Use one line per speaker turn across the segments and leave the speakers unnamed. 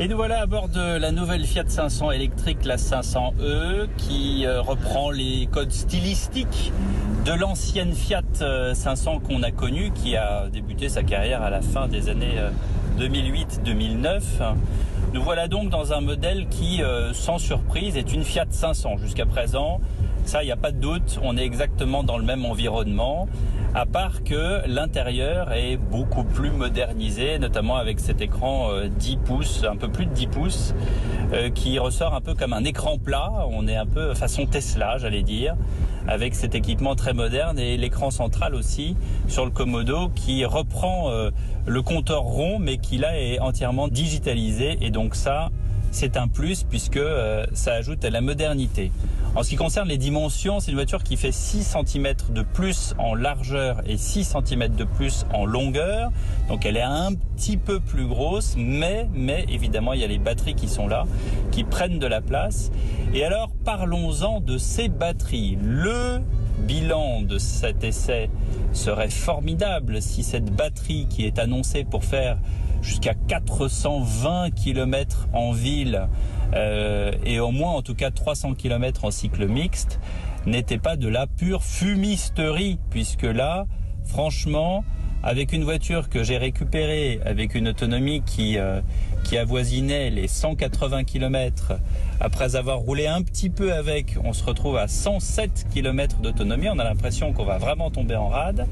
Et nous voilà à bord de la nouvelle Fiat 500 électrique, la 500e, qui euh, reprend les codes stylistiques de l'ancienne Fiat 500 euh, qu'on a connue, qui a débuté sa carrière à la fin des années 2008-2009. Euh, nous voilà donc dans un modèle qui, sans surprise, est une Fiat 500 jusqu'à présent. Ça, il n'y a pas de doute, on est exactement dans le même environnement à part que l'intérieur est beaucoup plus modernisé, notamment avec cet écran 10 euh, pouces, un peu plus de 10 pouces, euh, qui ressort un peu comme un écran plat. On est un peu façon Tesla, j'allais dire, avec cet équipement très moderne et l'écran central aussi sur le Komodo qui reprend euh, le compteur rond, mais qui là est entièrement digitalisé. Et donc ça, c'est un plus puisque ça ajoute à la modernité. En ce qui concerne les dimensions, c'est une voiture qui fait 6 cm de plus en largeur et 6 cm de plus en longueur. Donc elle est un petit peu plus grosse, mais, mais évidemment il y a les batteries qui sont là, qui prennent de la place. Et alors parlons-en de ces batteries. Le bilan de cet essai serait formidable si cette batterie qui est annoncée pour faire jusqu'à 420 km en ville euh, et au moins en tout cas 300 km en cycle mixte n'était pas de la pure fumisterie puisque là franchement avec une voiture que j'ai récupérée avec une autonomie qui, euh, qui avoisinait les 180 km, après avoir roulé un petit peu avec, on se retrouve à 107 km d'autonomie. On a l'impression qu'on va vraiment tomber en rade.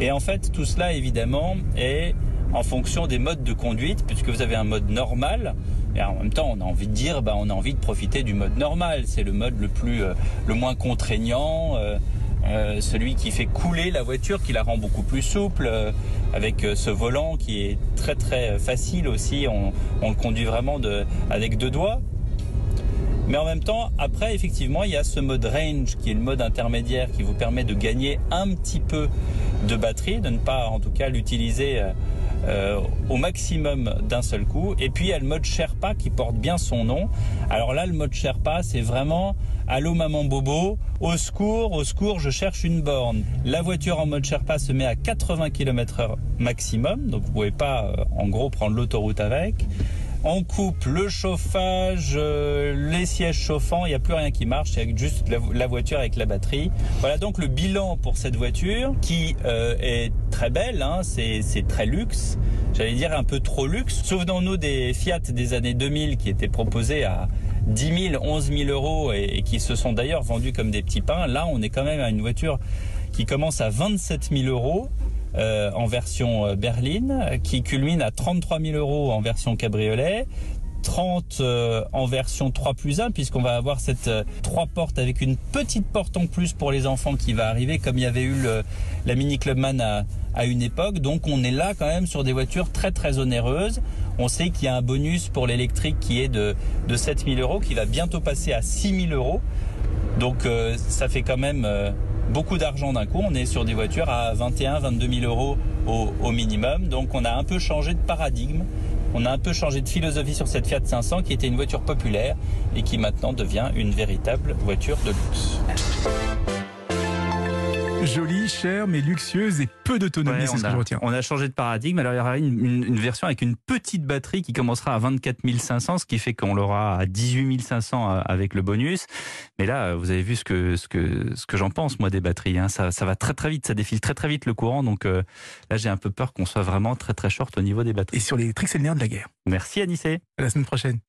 Et en fait, tout cela, évidemment, est en fonction des modes de conduite, puisque vous avez un mode normal, et en même temps, on a envie de dire, bah, on a envie de profiter du mode normal. C'est le mode le euh, moins contraignant, euh, euh, celui qui fait couler la voiture, qui la rend beaucoup plus souple, avec ce volant qui est très très facile aussi. On, le conduit vraiment avec deux doigts. Mais en même temps, après, effectivement, il y a ce mode range qui est le mode intermédiaire qui vous permet de gagner un petit peu de batterie, de ne pas en tout cas l'utiliser euh, au maximum d'un seul coup. Et puis il y a le mode Sherpa qui porte bien son nom. Alors là, le mode Sherpa, c'est vraiment Allô maman Bobo, au secours, au secours, je cherche une borne. La voiture en mode Sherpa se met à 80 km/h maximum, donc vous pouvez pas euh, en gros prendre l'autoroute avec. On coupe le chauffage, euh, les sièges chauffants, il n'y a plus rien qui marche, c'est juste la, voiture avec la batterie. Voilà donc le bilan pour cette voiture qui est très belle, hein, c'est très luxe, j'allais dire un peu trop luxe. Souvenons-nous des Fiat des années 2000 qui étaient proposés à 10 000, 11 000 euros et, et qui se sont d'ailleurs vendus comme des petits pains. Là, on est quand même à une voiture qui commence à 27 000 euros euh, en version euh, berline, qui culmine à 33 000 euros en version cabriolet, 30 euh, en version 3 plus 1 puisqu'on va avoir cette 3 portes avec une petite porte en plus pour les enfants qui va arriver comme il y avait eu la Mini Clubman à, à une époque. Donc on est là quand même sur des voitures très très onéreuses. On sait qu'il y a un bonus pour l'électrique qui est de, de 7000 euros qui va bientôt passer à 6000 euros. Donc ça fait quand même beaucoup d'argent d'un coup. On est sur des voitures à 21, 22 000 euros au, minimum. Donc on a un peu changé de paradigme. On a un peu changé de philosophie sur cette Fiat 500 qui était une voiture populaire et qui maintenant devient une véritable voiture de luxe.
Jolie, chère, mais luxueuse et peu d'autonomie, c'est ce que je retiens.
On a changé de paradigme. Alors, il y aura une, version avec une petite batterie qui commencera à 24 500, ce qui fait qu'on l'aura à 18 500 euh, avec le bonus. Mais là, vous avez vu ce que, ce que, ce que j'en pense, moi, des batteries. Hein. Ça, ça va très, très vite. Ça défile très, très vite le courant. Donc euh, là, j'ai un peu peur qu'on soit vraiment très, très short au niveau des batteries.
Et sur l'électrique, c'est le nerf de la guerre.
Merci, Anissé.
À la semaine prochaine.